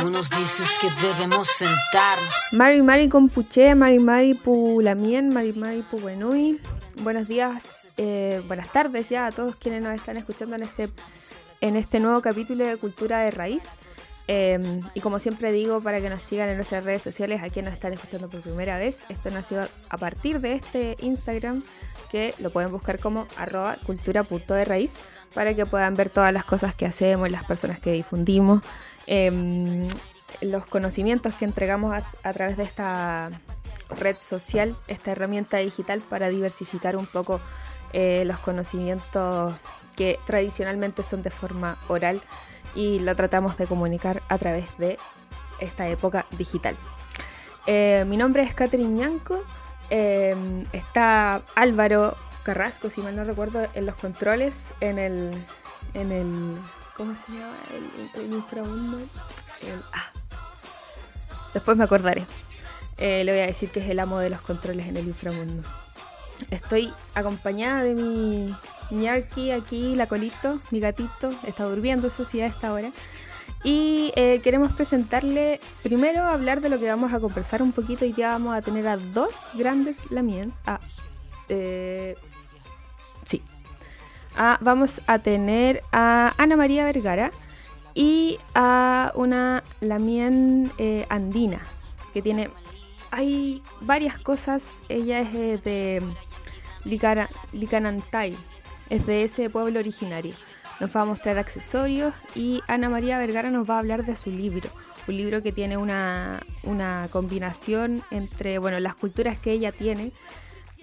Tú nos dices que debemos sentarnos. Mari Mari Compuche, Mari Mari Pulamien, Mari Mari. Buenos días, eh, buenas tardes ya a todos quienes nos están escuchando en este, en este nuevo capítulo de Cultura de Raíz. Eh, y como siempre digo, para que nos sigan en nuestras redes sociales, a quienes nos están escuchando por primera vez, esto nació a partir de este Instagram que lo pueden buscar como arroba cultura.de raíz para que puedan ver todas las cosas que hacemos, las personas que difundimos, eh, los conocimientos que entregamos a, través de esta red social, esta herramienta digital para diversificar un poco eh, los conocimientos que tradicionalmente son de forma oral y lo tratamos de comunicar a través de esta época digital. Eh, mi nombre es Catherine Ñanco, eh, está Álvaro Carrasco, si mal no recuerdo, en los controles, en el, en el ¿cómo se llama? El, inframundo. Ah. Después me acordaré. Eh, le voy a decir que es el amo de los controles en el inframundo. Estoy acompañada de mi ñarki aquí, la colito, mi gatito. Está durmiendo, eso sí, a esta hora. Y eh, queremos presentarle, primero hablar de lo que vamos a conversar un poquito. Y ya vamos a tener a dos grandes lamien. Ah, eh. Vamos a tener a Ana María Vergara y a una lamien eh, andina que tiene. Hay varias cosas. Ella es eh, de Licara, Licanantay, es de ese pueblo originario. Nos va a mostrar accesorios y Ana María Vergara nos va a hablar de su libro. Un libro que tiene una, una combinación entre bueno, las culturas que ella tiene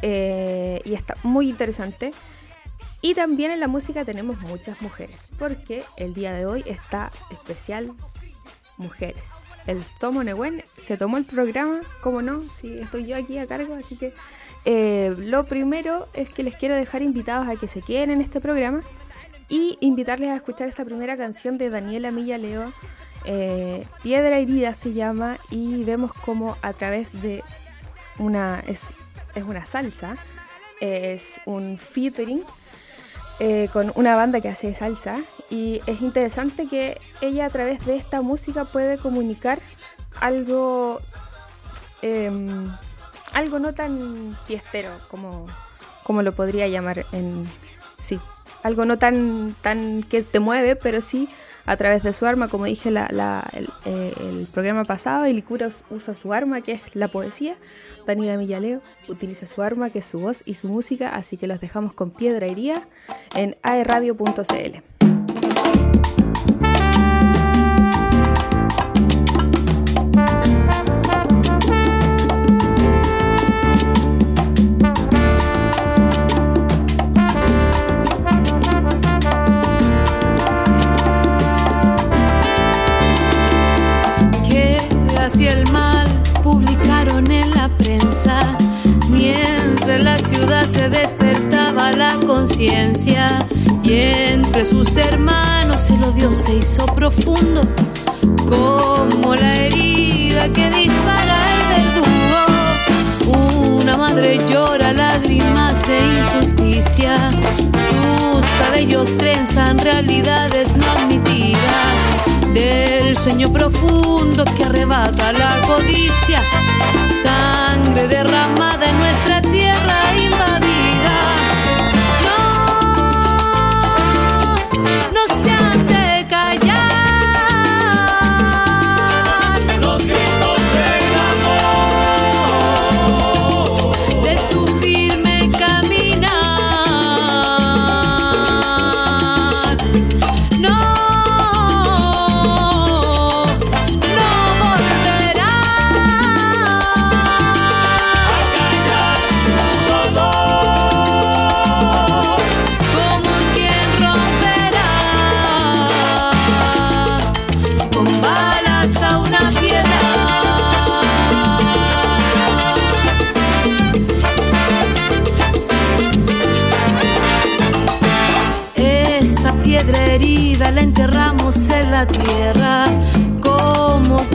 eh, y está muy interesante. Y también en la música tenemos muchas mujeres, porque el día de hoy está especial Mujeres. El Tomo Nehuen se tomó el programa, como no, si estoy yo aquí a cargo, así que eh, lo primero es que les quiero dejar invitados a que se queden en este programa y invitarles a escuchar esta primera canción de Daniela Milla Leo. Eh, Piedra herida se llama y vemos como a través de una es, es una salsa, es un featuring eh, con una banda que hace salsa y es interesante que ella a través de esta música puede comunicar algo eh, algo no tan fiestero como, como lo podría llamar en sí. Algo no tan tan que te mueve pero sí a través de su arma como dije la, la, el, eh, programa pasado el cura usa su arma que es la poesía. Daniela Millaleo utiliza su arma que es su voz y su música así que los dejamos con piedra iría en aerradio.cl y entre sus hermanos el odio se hizo profundo, como la herida que dispara el verdugo. Una madre llora lágrimas de injusticia, sus cabellos trenzan realidades no admitidas. Del sueño profundo que arrebata la codicia, sangre derramada en nuestra tierra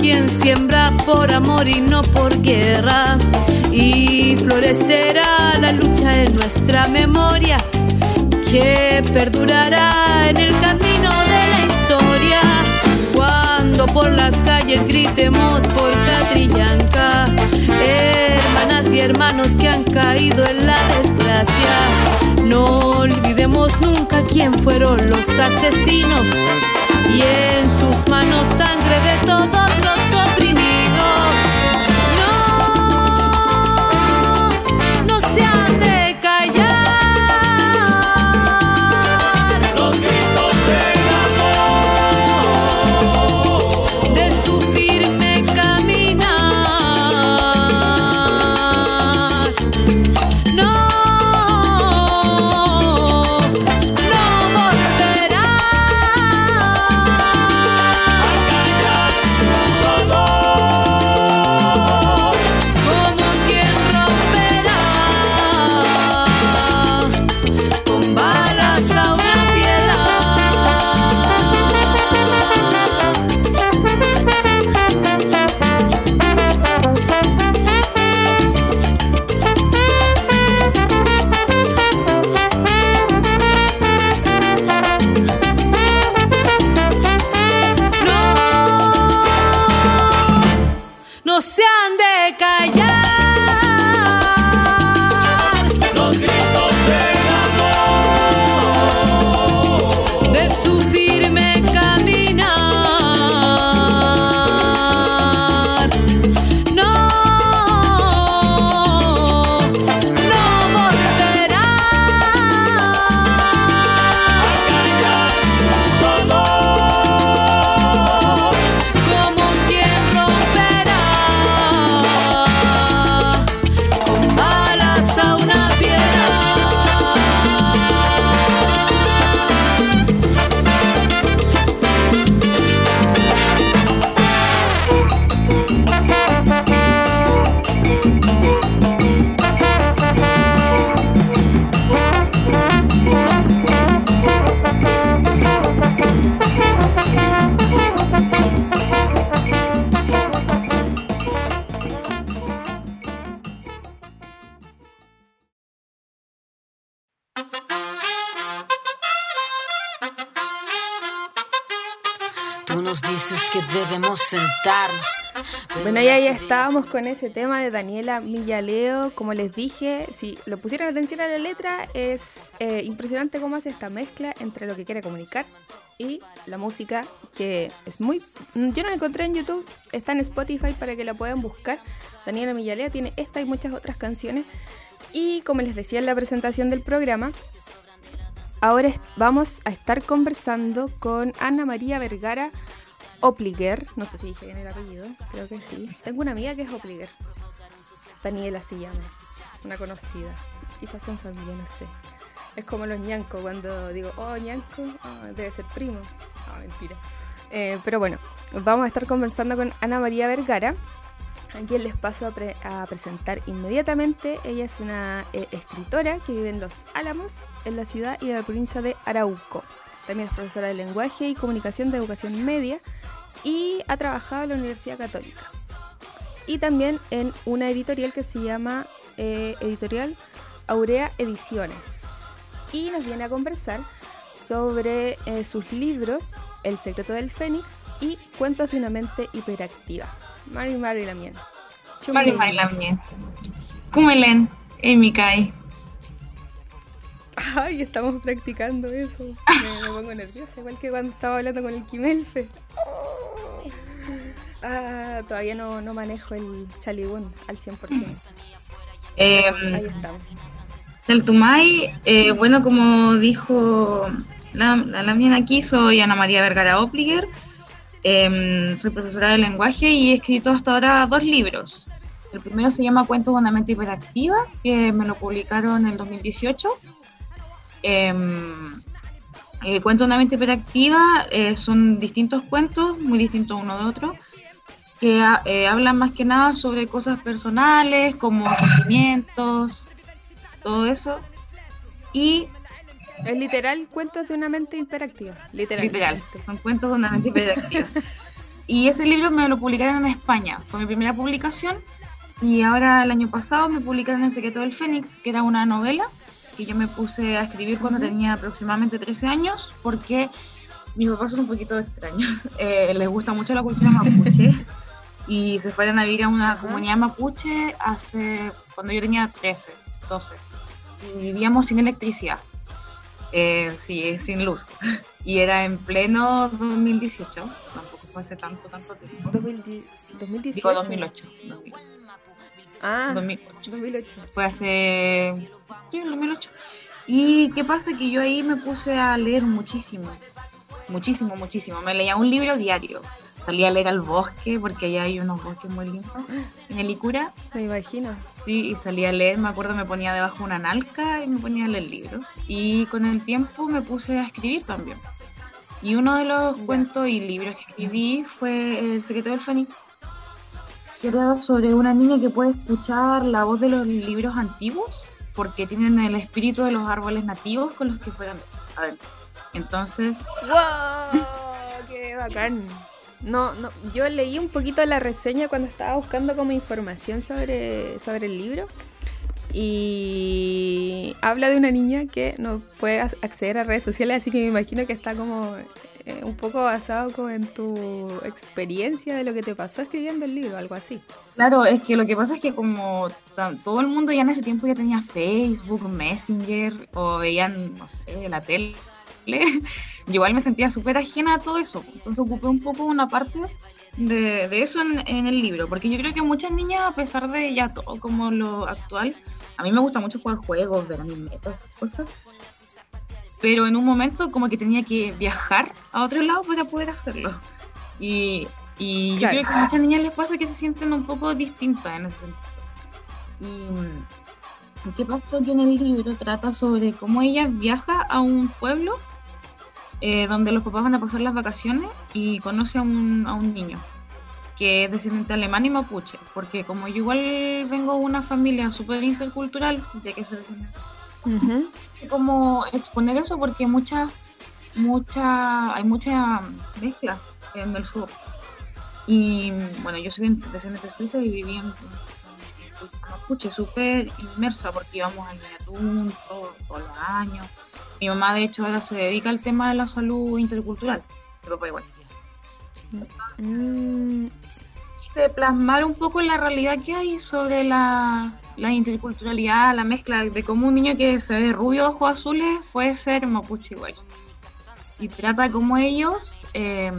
quien siembra por amor y no por guerra. Y florecerá la lucha en nuestra memoria que perdurará en el camino de la historia. Cuando por las calles gritemos por Catrillanca, hermanas y hermanos que han caído en la desgracia, no olvidemos nunca quién fueron los asesinos y en sus manos sangre de todos los oprimidos. Bueno, ya, ya estábamos con ese tema de Daniela Millaleo. Como les dije, si lo pusieron atención a la letra, es eh, impresionante cómo hace esta mezcla entre lo que quiere comunicar y la música, que es muy... Yo no la encontré en YouTube, está en Spotify para que la puedan buscar. Daniela Millaleo tiene esta y muchas otras canciones. Y como les decía en la presentación del programa, ahora vamos a estar conversando con Ana María Vergara Opliger, no sé si dije bien el apellido, creo que sí. Tengo una amiga que es Opliger. Daniela se llama, una conocida. Quizás son familia, no sé. Es como los ñancos, cuando digo, oh, ñanco, ah, debe ser primo. Ah, mentira. Eh, pero bueno, vamos a estar conversando con Ana María Vergara, a quien les paso a, presentar inmediatamente. Ella es una eh, escritora que vive en Los Álamos, en la ciudad y en la provincia de Arauco. También es profesora de lenguaje y comunicación de educación media y ha trabajado en la Universidad Católica. Y también en una editorial que se llama eh, Editorial Aurea Ediciones. Y nos viene a conversar sobre eh, sus libros El secreto del Fénix y Cuentos de una mente hiperactiva. Mari Mari Lamien. Mari Mari Lamien. Emikai. Ay, estamos practicando eso. Me, pongo nerviosa, igual que cuando estaba hablando con el Kimelfe. Ah, todavía no, no manejo el Chalibún al 100%. Eh, Ahí estamos. El Tumay, eh, bueno, como dijo la, la, mía aquí, soy Ana María Vergara Opliger. Em, soy profesora de lenguaje y he escrito hasta ahora dos libros. El primero se llama Cuentos de una mente hiperactiva, que me lo publicaron en el 2018. Eh, el cuento de una mente hiperactiva eh, son distintos cuentos, muy distintos uno de otro, que eh, hablan más que nada sobre cosas personales, como sentimientos, todo eso. Y. Es literal cuentos de una mente hiperactiva. Literal. Literal, son cuentos de una mente hiperactiva. y ese libro me lo publicaron en España, fue mi primera publicación. Y ahora el año pasado me publicaron El secreto del Fénix, que era una novela que yo me puse a escribir cuando tenía aproximadamente 13 años, porque mis papás son un poquito extraños. Eh, les gusta mucho la cultura mapuche y se fueron a vivir a una comunidad mapuche hace cuando yo tenía 13, 12. Y vivíamos sin electricidad. Eh, sí, sin luz. Y era en pleno 2018. Tampoco fue hace tanto, tanto tiempo. 2018. Digo 2008. 2008. Ah, 2008. 2008. Fue hace. Sí, en 2008. Y qué pasa que yo ahí me puse a leer muchísimo. Muchísimo, muchísimo. Me leía un libro diario. Salía a leer al bosque, porque allá hay unos bosques muy lindos. En el Icura, Me imagino. sí, y salía a leer. Me acuerdo, me ponía debajo una nalca y me ponía a leer libros. Y con el tiempo me puse a escribir también. Y uno de los cuentos y libros que escribí fue El secreto del Fénix. Que era sobre una niña que puede escuchar la voz de los libros antiguos porque tienen el espíritu de los árboles nativos con los que fueron adentro. Entonces, ¡Wow! ¡Qué bacán! No, no, yo leí un poquito la reseña cuando estaba buscando como información sobre, sobre el libro y habla de una niña que no puede ac- acceder a redes sociales, así que me imagino que está como eh, un poco basado como en tu experiencia de lo que te pasó escribiendo el libro, algo así. claro, es que lo que pasa es que como todo el mundo ya en ese tiempo ya tenía Facebook, Messenger o veían, no sé, la tele, yo igual me sentía súper ajena a todo eso. Entonces ocupé un poco una parte de, de eso en, en el libro, porque yo creo que muchas niñas, a pesar de ya todo como lo actual, a mí me gusta mucho jugar juegos, ver anime, todas esas cosas. Pero en un momento como que tenía que viajar a otro lado para poder hacerlo. Y, y Claro. yo creo que a muchas niñas les pasa que se sienten un poco distintas en ese sentido. Y, ¿y qué pasó? Que en el libro trata sobre cómo ella viaja a un pueblo eh, donde los papás van a pasar las vacaciones y conoce a un, a un niño que es descendiente alemán y mapuche, porque como yo igual vengo de una familia súper intercultural, ya que soy descendiente Ujú. como exponer eso porque mucha, mucha, hay mucha mezcla en el sur. Y bueno, yo soy de descendiente suiza y viví en, en Mapuche, súper inmersa porque íbamos al todo- todos los años. Mi mamá, de hecho, ahora se dedica al tema de la salud intercultural. Mi papá igual. Mm, quise plasmar un poco la realidad que hay sobre la, la interculturalidad, la mezcla de cómo un niño que se ve rubio, ojos azules, puede ser mapuche igual. Y trata cómo ellos eh,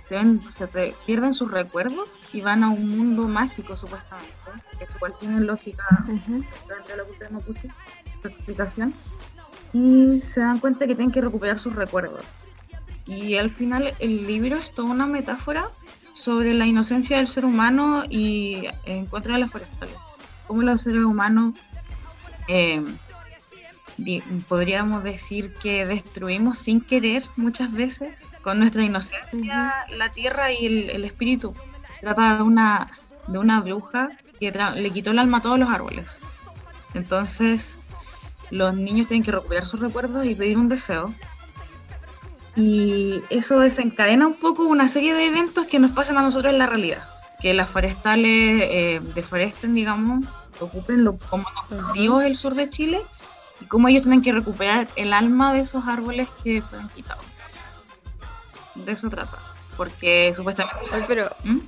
se, ven- se pierden sus recuerdos y van a un mundo mágico, supuestamente, que igual tiene lógica ujú. dentro de la cultura mapuche, su explicación. Y se dan cuenta que tienen que recuperar sus recuerdos. Y al final el libro es toda una metáfora sobre la inocencia del ser humano y en contra de las forestales. Cómo los seres humanos eh, di- podríamos decir que destruimos sin querer muchas veces con nuestra inocencia la tierra y el, el espíritu. Trata de una, de una bruja que le quitó el alma a todos los árboles. Entonces los niños tienen que recuperar sus recuerdos y pedir un deseo. Y eso desencadena un poco una serie de eventos que nos pasan a nosotros en la realidad. Que las forestales eh, deforesten, digamos, ocupen lo, como los cultivos del sur de Chile y cómo ellos tienen que recuperar el alma de esos árboles que fueron quitados. De eso trata. Porque supuestamente... Pero ¿Mm?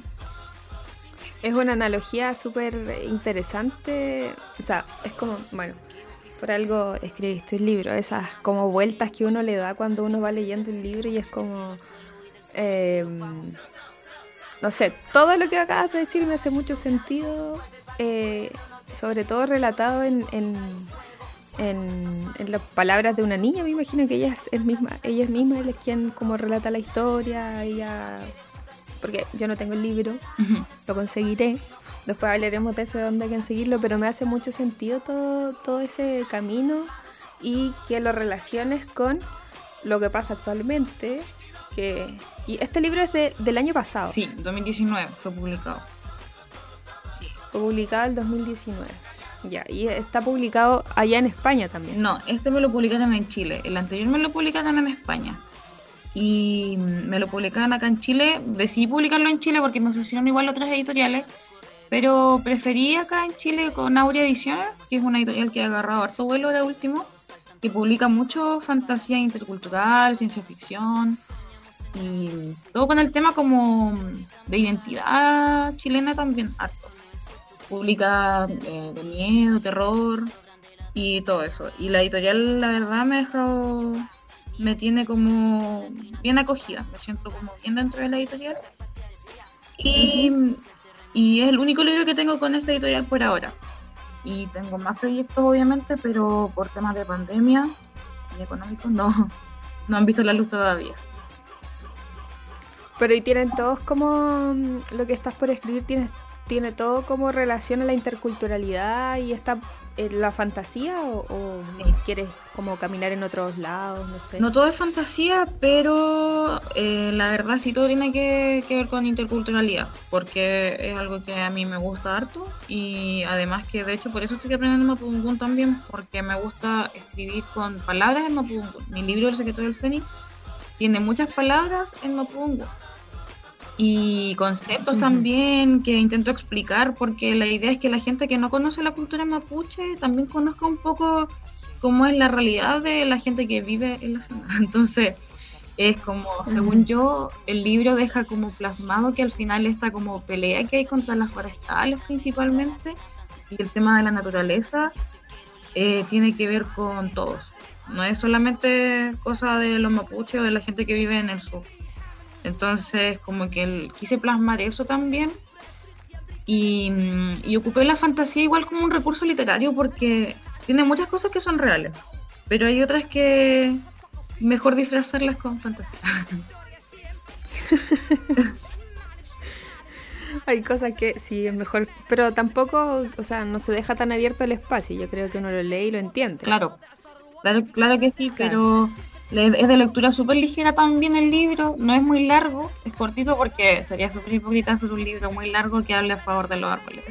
Es una analogía súper interesante. O sea, es como, bueno, por algo escribiste un libro, esas como vueltas que uno le da cuando uno va leyendo el libro y es como, eh, no sé, todo lo que acabas de decir me hace mucho sentido, eh, sobre todo relatado en, en, en- las palabras de una niña, me imagino que ella es, es misma, ella es misma es quien como relata la historia, ella, porque yo no tengo el libro, lo conseguiré. Después hablaremos de eso, de dónde hay que conseguirlo, pero me hace mucho sentido todo, todo ese camino y que lo relaciones con lo que pasa actualmente. Que, y este libro es de- del año pasado, Sí, 2019 fue publicado. Sí. fue publicado el 2019. Ya, y está publicado allá en España también. No, este me lo publicaron en Chile. El anterior me lo publicaron en España. Y me lo publicaron acá en Chile. Decidí publicarlo en Chile porque me ofrecieron igual otras editoriales. Pero preferí acá en Chile con Aurea Ediciones, que es una editorial que ha agarrado harto vuelo de último, que publica mucho fantasía intercultural, ciencia ficción. y todo con el tema como de identidad chilena también, harto. Publica eh, de miedo, terror y todo eso. Y la editorial, la verdad, me ha dejado, me tiene como bien acogida, me siento como bien dentro de la editorial. Y, y es el único libro que tengo con esta editorial por ahora. Y tengo más proyectos, obviamente, pero por temas de pandemia y económicos no, no han visto la luz todavía. Pero y tienen todos como mm, lo que estás por escribir tiene, tiene todo como relación a la interculturalidad y está en la fantasía o, o quieres como caminar en otros lados, no sé. No todo es fantasía, pero eh, la verdad sí todo tiene que, que ver con interculturalidad, porque es algo que a mí me gusta harto y además que de hecho por eso estoy aprendiendo Mapudungun también, porque me gusta escribir con palabras en Mapudungun. Mi libro El secreto del fénix tiene muchas palabras en Mapudungun y conceptos también que intento explicar porque la idea es que la gente que no conoce la cultura mapuche también conozca un poco cómo es la realidad de la gente que vive en la zona. Entonces, es como, según yo, el libro deja como plasmado que al final esta como pelea que hay contra las forestales principalmente y el tema de la naturaleza eh, tiene que ver con todos. No es solamente cosa de los mapuches o de la gente que vive en el sur. Entonces, como que quise plasmar eso también. Y, y, ocupé la fantasía igual como un recurso literario porque tiene muchas cosas que son reales, pero hay otras que mejor disfrazarlas con fantasía. hay cosas que sí es mejor, pero tampoco, o sea, no se deja tan abierto el espacio. Yo creo que uno lo lee y lo entiende. Claro, claro, claro que sí, pero es de lectura súper ligera también el libro, no es muy largo, es cortito porque sería súper hipócrita hacer un libro muy largo que hable a favor de los árboles.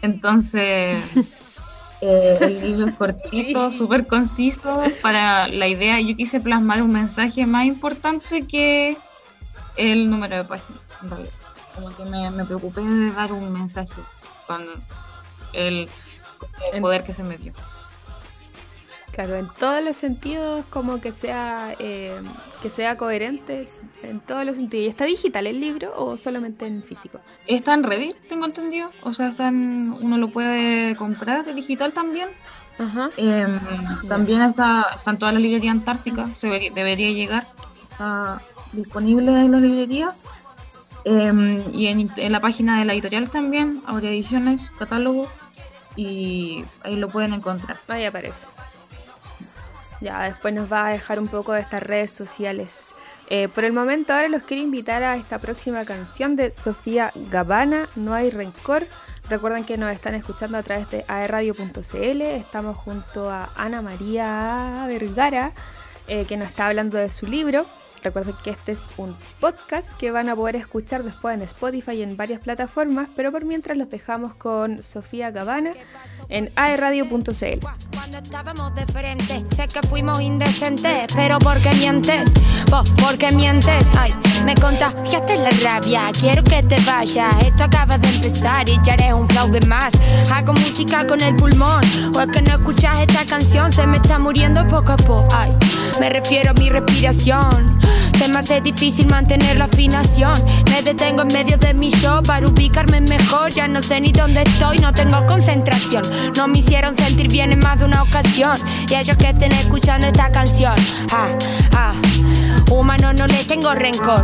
Entonces, eh, el libro es cortito, súper conciso para la idea. Yo quise plasmar un mensaje más importante que el número de páginas, Como que me, me preocupé de dar un mensaje con el, el poder que se me dio. Claro, en todos los sentidos, como que sea eh, que sea coherente en todos los sentidos. ¿Y está digital el libro o solamente en físico? Está en Reddit, tengo entendido. O sea, está uno lo puede comprar digital también. Ajá. Em, también está, está en toda la librería antártica, se debería, llegar. Está disponible en la librería. Em, y en, en, la página de la editorial también, Aurea Ediciones, catálogo, y ahí lo pueden encontrar. Ahí aparece. Ya después nos va a dejar un poco de estas redes sociales. Eh, por el momento ahora los quiero invitar a esta próxima canción de Sofía Gabana, No hay rencor. Recuerden que nos están escuchando a través de aerradio.cl. Estamos junto a Ana María Vergara, eh, que nos está hablando de su libro. Recuerden que este es un podcast que van a poder escuchar después en Spotify y en varias plataformas, pero por mientras los dejamos con Sofía Gabana en aerradio.cl. Cuando estábamos de frente, sé que fuimos indecentes, pero ¿por qué mientes? Vos, ¿por qué mientes? Ay, me contagiaste la rabia, quiero que te vayas. Esto acaba de empezar y ya eres un flow de más. Hago música con el pulmón, o es que no escuchas esta canción, se me está muriendo poco a poco. Ay, me refiero a mi respiración. Se me hace difícil mantener la afinación. Me detengo en medio de mi show para ubicarme mejor. Ya no sé ni dónde estoy, no tengo concentración. No me hicieron sentir bien en más de una ocasión. Y ellos que estén escuchando esta canción. Ah, ah, humano no le tengo rencor.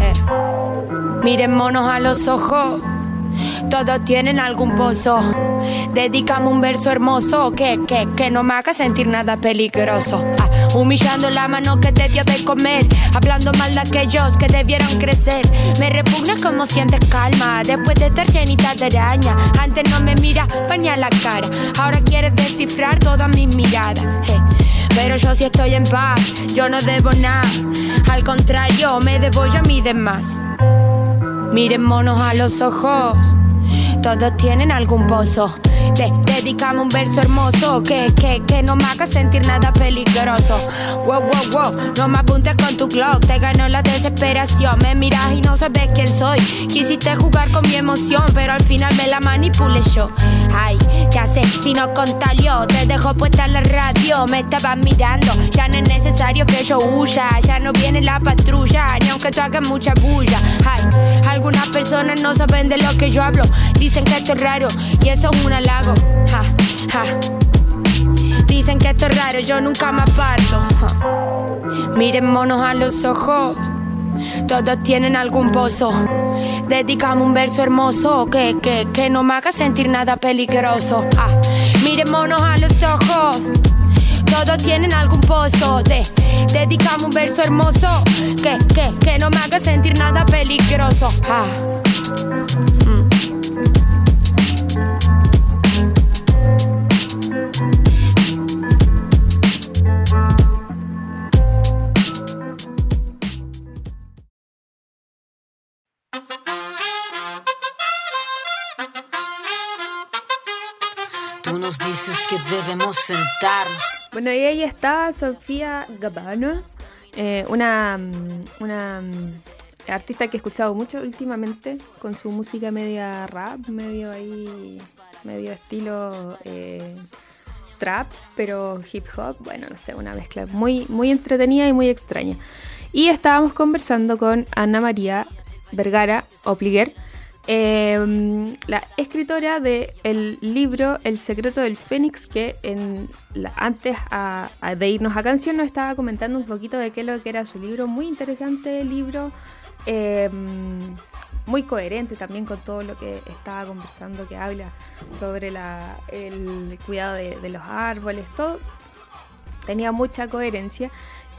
Eh. Miren a los ojos. Todos tienen algún pozo. Dedícame un verso hermoso que, que, que no me haga sentir nada peligroso. Ah, humillando la mano que te dio de comer. Hablando mal de aquellos que debieron crecer. Me repugna como sientes calma después de estar llenita de araña. Antes no me mira, a la cara. Ahora quieres descifrar todas mis miradas. Pero yo sí estoy en paz, yo no debo nada. Al contrario, me debo yo a mí demás. Miren monos a los ojos, todos tienen algún pozo. Dedicamos un verso hermoso que, que, que no me haga sentir nada peligroso. Wow, wow, wow, no me apuntes con tu clock, te ganó la desesperación. Me miras y no sabes quién soy. Quisiste jugar con mi emoción, pero al final me la manipulé yo. Ay, ¿qué haces si no contalió? Te dejo puesta la radio, me estabas mirando. Ya no es necesario que yo huya, ya no viene la patrulla, ni aunque tú hagas mucha bulla. Ay, algunas personas no saben de lo que yo hablo. Dicen que esto es raro y eso es un Dicen que esto es raro, yo nunca me aparto. Ja. Miren monos a los ojos. Todos tienen algún pozo. Dedicamos un verso hermoso que, que, que no me haga sentir nada peligroso. Ah, miren monos a los ojos. Todos tienen algún pozo. De, dedicamos un verso hermoso que, que, que no me haga sentir nada peligroso. Ah. Sentarnos. Bueno, y ahí está Sofía Gabano, eh, una, mm, una mm, artista que he escuchado mucho últimamente con su música media rap, medio ahí, medio estilo eh, trap, pero hip hop, bueno, no sé, una mezcla muy, muy entretenida y muy extraña. Y estábamos conversando con Ana María Vergara Opliguer, eh, la escritora del libro El secreto del Fénix, que en la- antes a- a- de irnos a canción nos estaba comentando un poquito de qué lo que era su libro. Muy interesante el libro, eh, muy coherente también con todo lo que estaba conversando, que habla sobre la- el cuidado de, de los árboles, todo. Tenía mucha coherencia.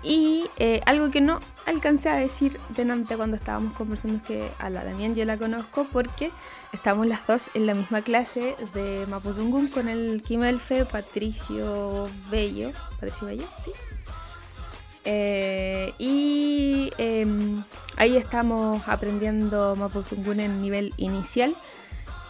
Y eh, algo que no alcancé a decir delante cuando estábamos conversando es que a la Damián yo la conozco porque estamos las dos en la misma clase de Mapudungun con el Kimelfe Patricio Bello. Patricio Bello, sí. Eh, y em, ahí estamos aprendiendo Mapudungun en nivel inicial.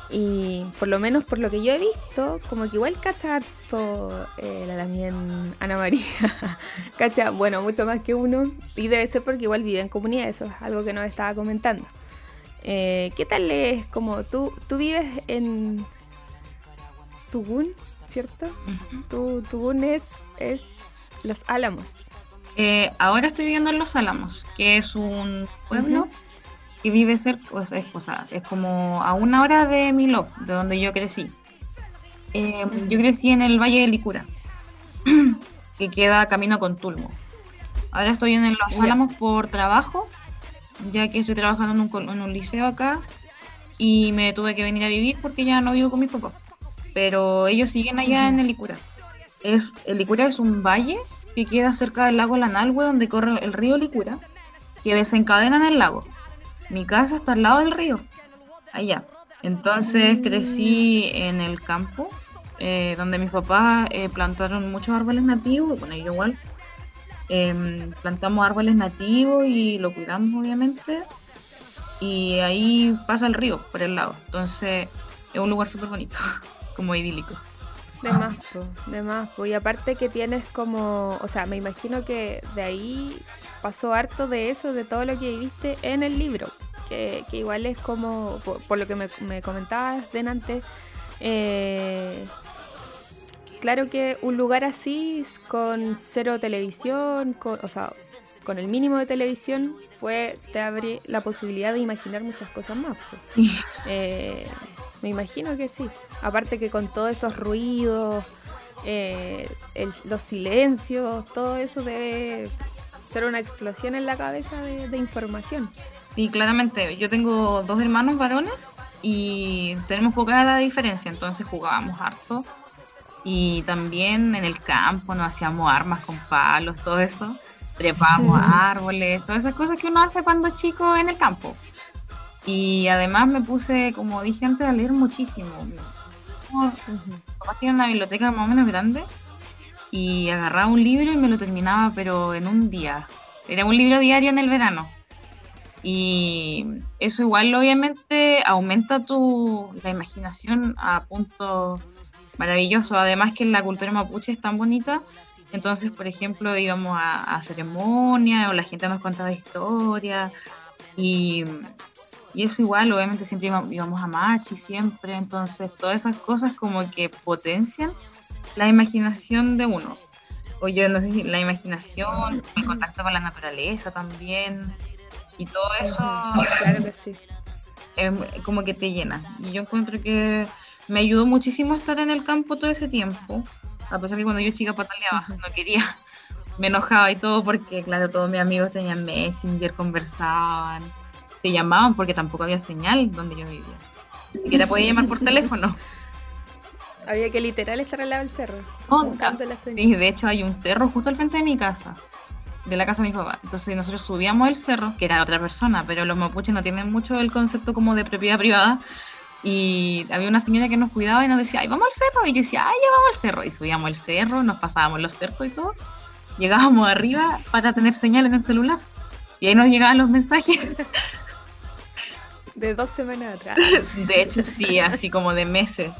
Y por lo menos por lo que yo he visto, como que igual cacha harto eh, la también Ana María. cacha, bueno, mucho más que uno. Y debe ser porque igual vive en comunidad, eso es algo que nos estaba comentando. Eh, ¿Qué tal es como tú, tú vives en Tubún, ¿cierto? Tu, Tubún es, es Los Álamos. Eh, ahora estoy viviendo en Los Álamos, que es un pueblo Ujú. Que vive cerca, pues, es, o sea, es como a una hora de Milov, de donde yo crecí. Eh, yo crecí en el Valle de Licura, que queda camino con Tulmo. Ahora estoy en Los. Álamos por trabajo, ya que estoy trabajando en un, en un liceo acá y me tuve que venir a vivir porque ya no vivo con mis papás. Pero ellos siguen allá en el Licura. Es, el Licura es un valle que queda cerca del lago Lanalhue, donde corre el río Licura, que desencadena en el lago. Mi casa está al lado del río, allá. Entonces crecí en el campo, eh, donde mis papás eh, plantaron muchos árboles nativos, bueno, yo igual. Em, plantamos árboles nativos y lo cuidamos, obviamente. Y ahí pasa el río por el lado. Entonces es un lugar súper bonito, como idílico. De más, de más. Y aparte que tienes como, o sea, me imagino que de ahí pasó harto de eso, de todo lo que viviste en el libro. Que, que igual es como, por, por lo que me, me comentabas delante, eh, claro que un lugar así, con cero televisión, con, o sea, con el mínimo de televisión, pues te abre la posibilidad de imaginar muchas cosas más. po. Eh, me imagino que sí. Aparte que con todos esos ruidos, eh, el- los silencios, todo eso debe ser una explosión en la cabeza de, de información. Sí, claramente. Yo tengo dos hermanos varones y tenemos poca la diferencia, entonces jugábamos harto. Y también en el campo nos hacíamos armas con palos, todo eso. Trepábamos árboles, todas esas cosas que uno hace cuando es chico en el campo. Y además me puse, como dije antes, a leer muchísimo. Papá tiene una biblioteca más o menos grande y agarraba un libro y me lo terminaba, pero en un día. Era un libro diario en el verano. Y eso igual obviamente aumenta tu la imaginación a punto maravilloso. Además que la cultura mapuche es tan bonita. Entonces, por ejemplo, íbamos a, a ceremonias o la gente nos contaba historias. Y, y eso igual, obviamente siempre íbamos a Machi, siempre. Entonces, todas esas cosas como que potencian la imaginación de uno. O yo no sé si la imaginación, el contacto con la naturaleza también y todo eso Claro que sí. como que te llena. Y yo encuentro que me ayudó muchísimo a estar en el campo todo ese tiempo, a pesar que cuando yo chica pataleaba, no quería, me enojaba y todo porque, claro, todos mis amigos tenían Messenger, conversaban, te llamaban porque tampoco había señal donde yo vivía. Ni siquiera podía llamar por teléfono. Había que literal estar al lado del cerro. La señal. Sí, de hecho hay un cerro justo al frente de mi casa, de la casa de mi papá. Entonces nosotros subíamos el cerro, que era otra persona, pero los mapuches no tienen mucho el concepto como de propiedad privada. Y había una señora que nos cuidaba y nos decía, ay, vamos al cerro. Y yo decía, ay, ya vamos al cerro. Y subíamos el cerro, nos pasábamos los cerros y todo. Llegábamos arriba para tener señal en el celular. Y ahí nos llegaban los mensajes. De dos semanas atrás. De hecho, sí, así como de meses.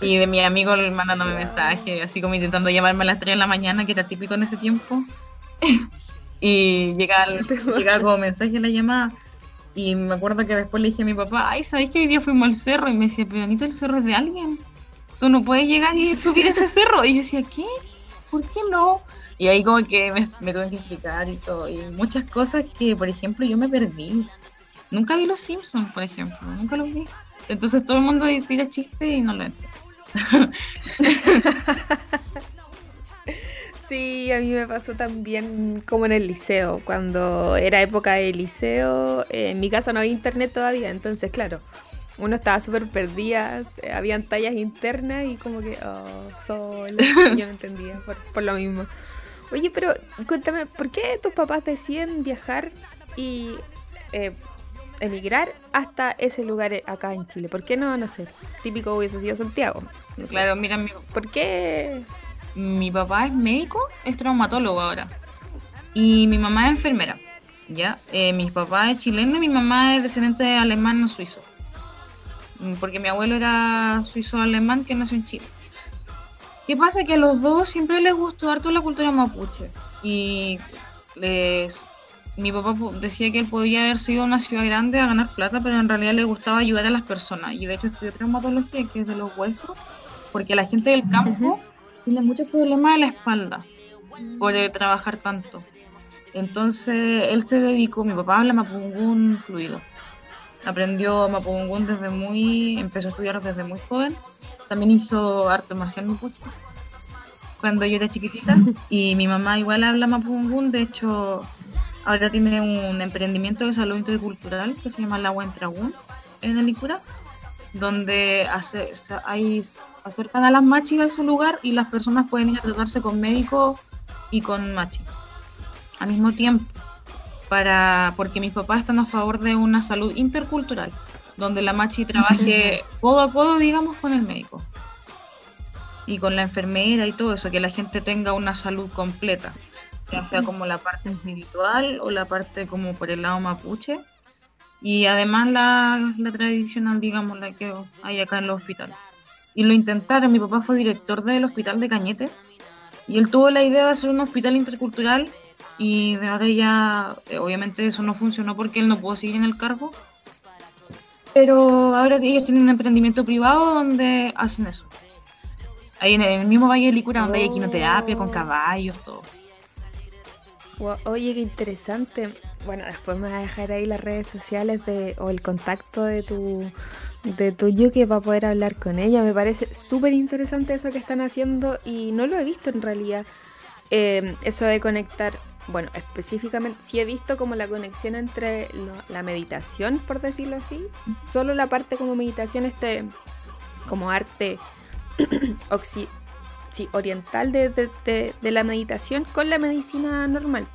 Y de mi amigo mandándome mensajes, así como intentando llamarme a las 3 de la mañana, que era típico en ese tiempo. y llegaba, llegaba como mensaje la llamada. Y me acuerdo que después le dije a mi papá, ay, ¿sabes que hoy día fuimos al cerro? Y me decía, pero Anita, el cerro es de alguien. Tú no puedes llegar y subir ese cerro. Y yo decía, ¿qué? ¿Por qué no? Y ahí como que me, me tuve que explicar y todo. Y muchas cosas que, por ejemplo, yo me perdí. Nunca vi Los Simpsons, por ejemplo. Nunca los vi. Entonces todo el mundo tira chistes y no lo entiendo. Sí, a mí me pasó también como en el liceo. Cuando era época de liceo, en mi casa no había internet todavía, entonces claro, uno estaba súper perdida, eh, habían tallas internas y como que, oh, yo no entendía por, por lo mismo. Oye, pero cuéntame, ¿por qué tus papás deciden viajar y eh, emigrar hasta ese lugar acá en Chile? ¿Por qué no, no sé, típico hubiese sido Santiago? No sé. Claro, mira, mi, ¿Por qué? mi papá es médico, es traumatólogo ahora. Y mi mamá es enfermera. ¿Ya? Eh, mi papá es chileno y mi mamá es descendiente alemán suizo. Mm, Porque mi abuelo era suizo-alemán que nació en Chile. ¿Qué pasa? Que a los dos siempre les gustó harto la cultura mapuche. Y les... mi papá decía que él podía haber sido a una ciudad grande a ganar plata, pero en realidad le gustaba ayudar a las personas. Y de hecho estudió traumatología, que es de los huesos, porque la gente del campo tiene muchos problemas de la espalda por trabajar tanto. Entonces él se dedicó, mi papá habla mapungún fluido. Aprendió mapungún desde muy, empezó a estudiar desde muy joven. También hizo arte marcial mapuche cuando yo era chiquitita. Y mi mamá igual habla mapungún, de hecho ahora tiene un emprendimiento de salud intercultural que se llama La Tragún en el Icura, donde hace, hay, acercan a las machis a su lugar y las personas pueden ir a tratarse con médicos y con machis al mismo tiempo. Para porque mis papás están a favor de una salud intercultural donde la machi trabaje codo a codo digamos con el médico y con la enfermera y todo eso que la gente tenga una salud completa ya sea como la parte espiritual o la parte como por el lado mapuche y además la, tradicional digamos la que hay acá en los hospitales y lo intentaron mi papá fue director del hospital de Cañete y él tuvo la idea de hacer un hospital intercultural y de ahora ya, eh, obviamente eso no funcionó porque él no pudo seguir en el cargo. Pero ahora ellos tienen un emprendimiento privado donde hacen eso. Ahí en el mismo Valle de Licura donde hay quinoterapia con caballos, todo. Oye, qué interesante. Bueno, después me vas a dejar ahí las redes sociales de, o el contacto de tu, de tu Yuki para poder hablar con ella. Me parece súper interesante eso que están haciendo y no lo he visto en realidad. Eh, eso de conectar, bueno, específicamente sí he visto como la conexión entre lo- la meditación, por decirlo así. Solo la parte como meditación, este, como arte occi- sí, oriental de, de- de- la meditación con la medicina normal.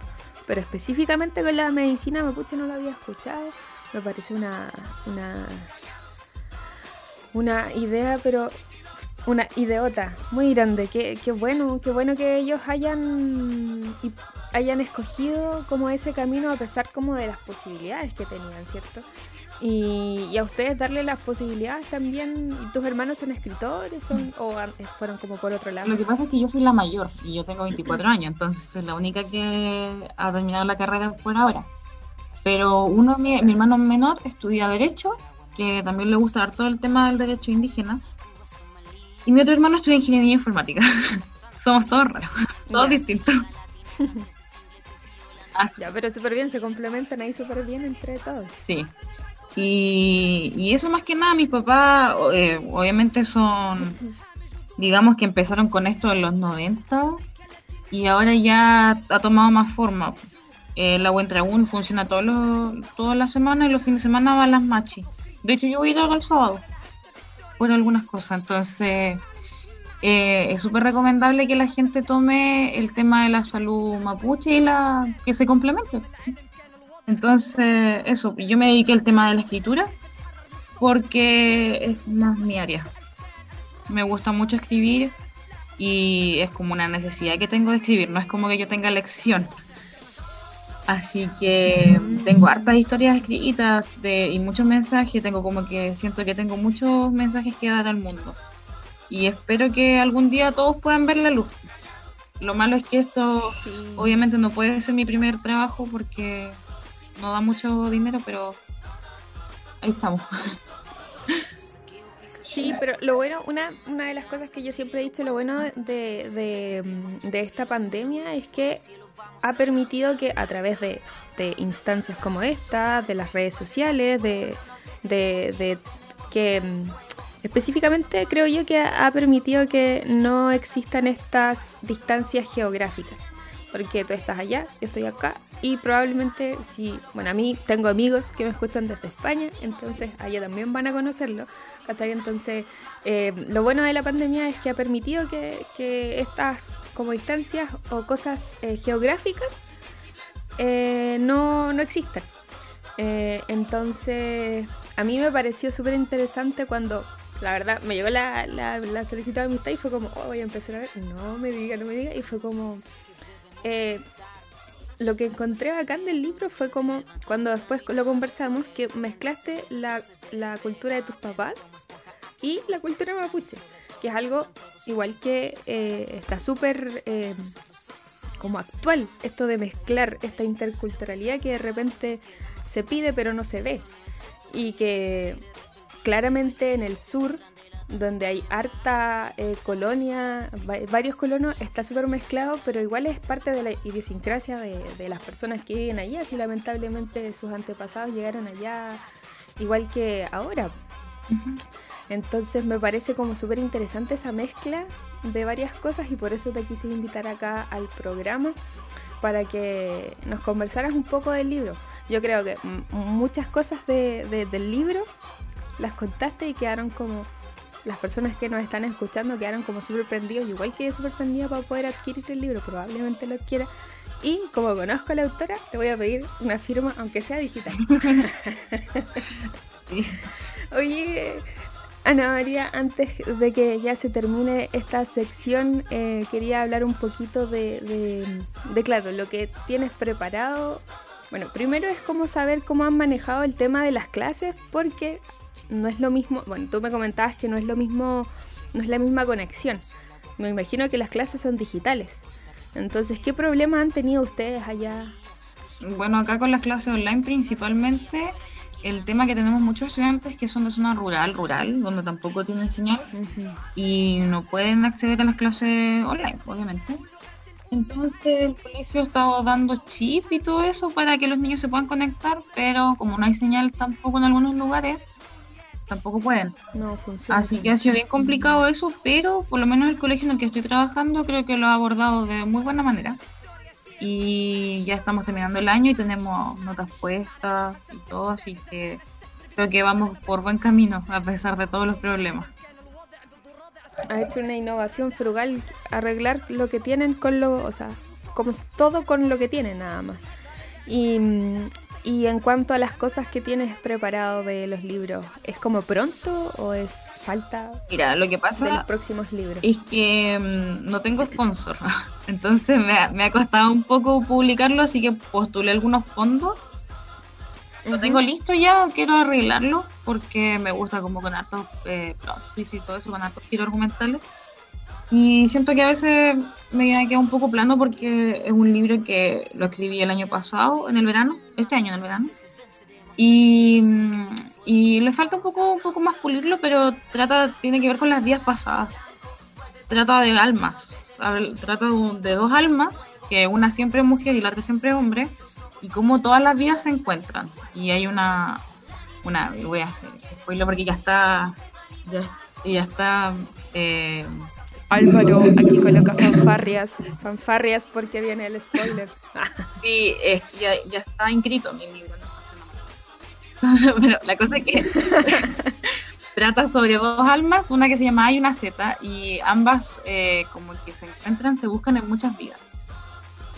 Pero específicamente con la medicina mapuche no lo había escuchado. Me parece una, una, una idea, pero una ideota muy grande. Qué, qué bueno, qué bueno que ellos hayan hayan escogido como ese camino a pesar como de las posibilidades que tenían, ¿cierto? Y, a ustedes darle las posibilidades también. ¿Y tus hermanos son escritores son, o fueron como por otro lado? Lo que pasa es que yo soy la mayor y yo tengo 24 años, entonces soy la única que ha terminado la carrera por ahora. Pero uno, mi, mi hermano menor, estudia Derecho, que también le gusta dar todo el tema del derecho indígena. Y mi otro hermano estudia Ingeniería Informática. Somos todos raros, todos distintos. Ya, pero súper bien, se complementan ahí súper bien entre todos. Sí, y, eso más que nada, mis papás eh, obviamente son, digamos que empezaron con esto en los 90 y ahora ya ha tomado más forma. Eh, la Buentragún funciona todos los, todas las semanas y los fines de semana van las machis. De hecho, yo voy a ir el sábado por algunas cosas. Entonces, eh, es súper recomendable que la gente tome el tema de la salud mapuche y la que se complemente. Entonces, eso, yo me dediqué al tema de la escritura porque es más mi área. Me gusta mucho escribir y es como una necesidad que tengo de escribir, no es como que yo tenga lección. Así que tengo hartas historias escritas de, y muchos mensajes, tengo como que siento que tengo muchos mensajes que dar al mundo. Y espero que algún día todos puedan ver la luz. Lo malo es que esto obviamente no puede ser mi primer trabajo porque no da mucho dinero, pero ahí estamos. Sí, pero lo bueno, una, una de las cosas que yo siempre he dicho, lo bueno de, de, esta pandemia es que ha permitido que a través de, de instancias como esta, de las redes sociales, de, de, que mm, específicamente creo yo que ha permitido que no existan estas distancias geográficas porque tú estás allá, yo estoy acá y probablemente si, bueno, a mí tengo amigos que me escuchan desde España, entonces allá también van a conocerlo, ¿cachai? Entonces, eh, lo bueno de la pandemia es que ha permitido que, estas como distancias o cosas eh, geográficas eh, no, no existan. entonces, a mí me pareció súper interesante cuando la verdad, me llegó la, la, la solicitud de amistad y fue como, oh, voy a empezar a ver, no me diga, no me diga, y fue como, eh, lo que encontré acá en el libro fue como cuando después lo conversamos que mezclaste la, cultura de tus papás y la cultura mapuche, que es algo igual que eh, está súper eh, como actual, esto de mezclar esta interculturalidad que de repente se pide pero no se ve y que claramente en el sur donde hay harta eh, colonia, varios colonos, está súper mezclado, pero igual es parte de la idiosincrasia de, las personas que viven allá, si lamentablemente sus antepasados llegaron allá igual que ahora. Entonces me parece como súper interesante esa mezcla de varias cosas y por eso te quise invitar acá al programa para que nos conversaras un poco del libro. Yo creo que muchas cosas del libro las contaste y quedaron como las personas que nos están escuchando quedaron como súper prendidos, igual que súper prendida para poder adquirir el libro, probablemente lo quiera. Y como conozco a la autora, te voy a pedir una firma, aunque sea digital. Oye, Ana María, antes de que ya se termine esta sección, eh, quería hablar un poquito de, de, de, claro, lo que tienes preparado. Bueno, primero es como saber cómo han manejado el tema de las clases, porque no es lo mismo, bueno, tú me comentabas que no es lo mismo, no es la misma conexión. Me imagino que las clases son digitales. Entonces, ¿qué problemas han tenido ustedes allá? Bueno, acá con las clases online principalmente, el tema que tenemos muchos estudiantes que son de zona rural, rural, donde tampoco tienen señal y no pueden acceder a las clases online, obviamente. Entonces el colegio estaba dando chip y todo eso para que los niños se puedan conectar, pero como no hay señal tampoco en algunos lugares, tampoco pueden. No funciona. Así que ha sido bien complicado eso, pero por lo menos el colegio en el que estoy trabajando creo que lo ha abordado de muy buena manera. Y ya estamos terminando el año y tenemos notas puestas y todo, así que creo que vamos por buen camino a pesar de todos los problemas. Ha hecho una innovación frugal, arreglar lo que tienen con lo, o sea, como todo con lo que tienen nada más. Y mm, Y en cuanto a las cosas que tienes preparado de los libros, ¿es como pronto o es falta Mira, lo que pasa de los próximos libros? es que mm, no tengo sponsor. Entonces me ha, me ha costado un poco publicarlo, así que postulé algunos fondos. Lo tengo listo ya, quiero arreglarlo porque me gusta como con hartos eh, y todo eso, con hartos giros argumentales. Y siento que a veces me queda un poco plano porque es un libro que lo escribí el año pasado, en el verano, este año en el verano. Y, y le falta un poco, un poco más pulirlo, pero trata, tiene que ver con las vidas pasadas. Trata de almas, trata de, de dos almas, que una siempre es mujer y la otra siempre es hombre, y cómo todas las vidas se encuentran. Y hay una, una voy a hacer spoiler porque ya está, ya, ya está, eh, Álvaro aquí coloca fanfarrias, fanfarrias porque viene el spoiler. sí, ya, ya está inscrito mi libro. no. Pero la cosa es que trata sobre dos almas, una que se llama A y una Z, y ambas eh, como que se encuentran, se buscan en muchas vidas.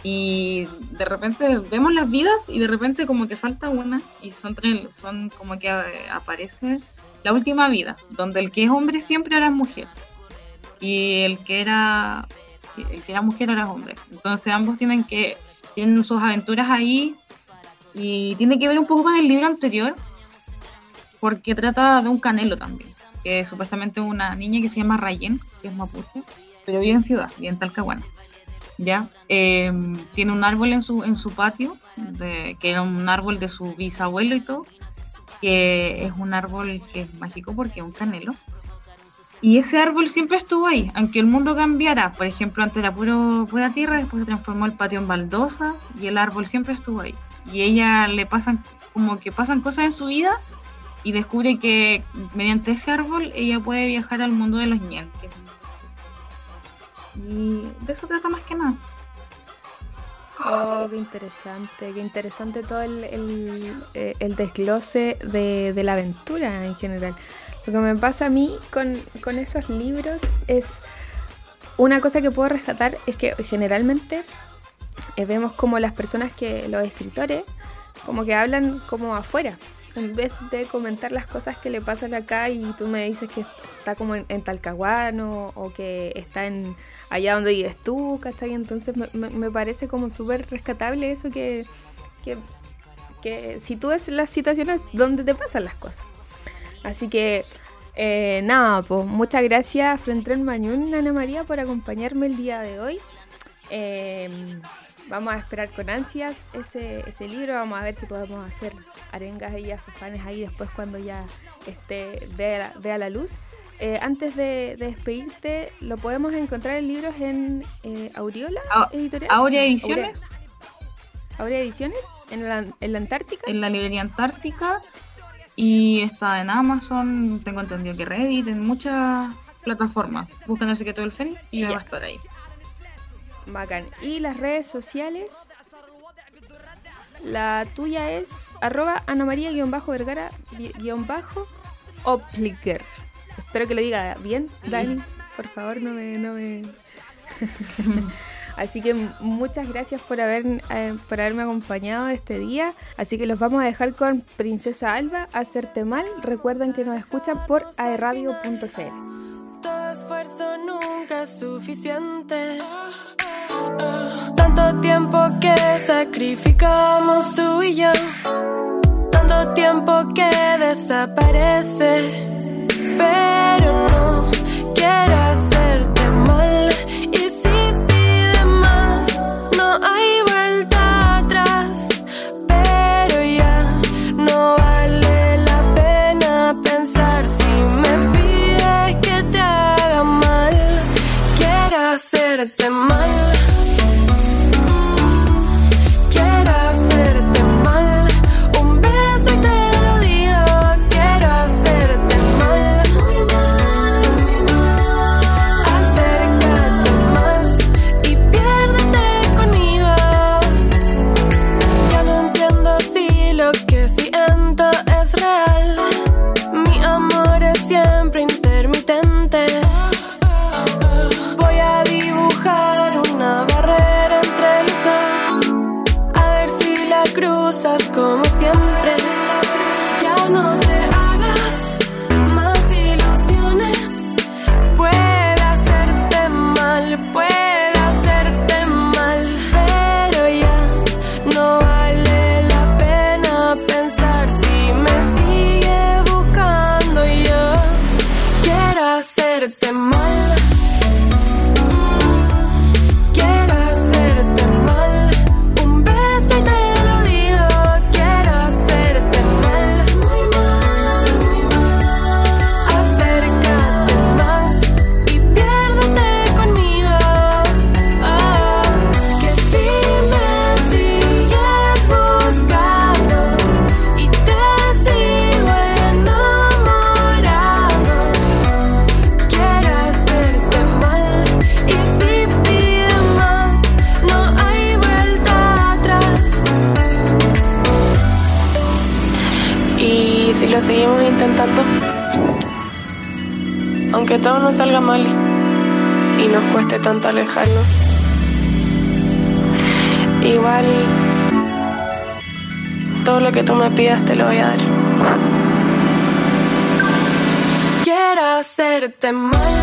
Y de repente vemos las vidas y de repente como que falta una y son son como que eh, aparece la última vida, donde el que es hombre siempre ahora es mujer. Y el que era el que era mujer es hombre. Entonces ambos tienen que tienen sus aventuras ahí y tiene que ver un poco con el libro anterior porque trata de un canelo también, que es supuestamente una niña que se llama Rayen, que es mapuche, pero vive en ciudad, vive en Talcahuano. ¿ya? Eh, tiene un árbol en su, en su patio, de- que era un árbol de su bisabuelo y todo, que es un árbol que es mágico porque es un canelo. Y ese árbol siempre estuvo ahí, aunque el mundo cambiara. Por ejemplo, antes era puro, pura tierra, después se transformó el patio en baldosa y el árbol siempre estuvo ahí. Y ella le pasan, como que pasan cosas en su vida y descubre que mediante ese árbol ella puede viajar al mundo de los ñentes. Y de eso trata más que nada. Oh, qué interesante, qué interesante todo el, el, eh, el desglose de, de la aventura en general. Lo que me pasa a mí con, con esos libros es una cosa que puedo rescatar es que generalmente eh, vemos como las personas que, los escritores, como que hablan como afuera, en vez de comentar las cosas que le pasan acá y tú me dices que está como en, en Talcahuano o que está en allá donde vives tú, ¿cachai? Entonces me, me- parece como súper rescatable eso que, que, que si tú ves las situaciones donde te pasan las cosas. Así que eh, nada, pues muchas gracias Frentren Mañún, Ana María, por acompañarme el día de hoy. Eh, vamos a esperar con ansias ese, ese libro, vamos a ver si podemos hacer arengas y afafanes ahí después cuando ya esté, vea, vea la luz. Eh, antes de, de despedirte, lo podemos encontrar en libros en eh, Aureola Au- Editorial. Aurea Ediciones, Aurea Ediciones, en la, en la Antártica. en la librería Antártica, y está en Amazon, tengo entendido que Reddit, en muchas plataformas. Buscan el secreto del Fénix y Ya. va a estar ahí. Bacán. Y las redes sociales. La tuya es arroba anamaria-vergara-opliger. Espero que lo diga bien, Dani. Por favor, no me... No me... Así que muchas gracias por, haber, eh, por haberme acompañado este día. Así que los vamos a dejar con Princesa Alba, Hacerte Mal. Recuerden que nos escuchan por aerradio.cl. Todo esfuerzo nunca es suficiente. Tanto tiempo que sacrificamos tú y yo. Tanto tiempo que desaparece. Pero no quiero no mal y nos cueste tanto alejarnos. Igual todo lo que tú me pidas te lo voy a dar. Quiero hacerte mal.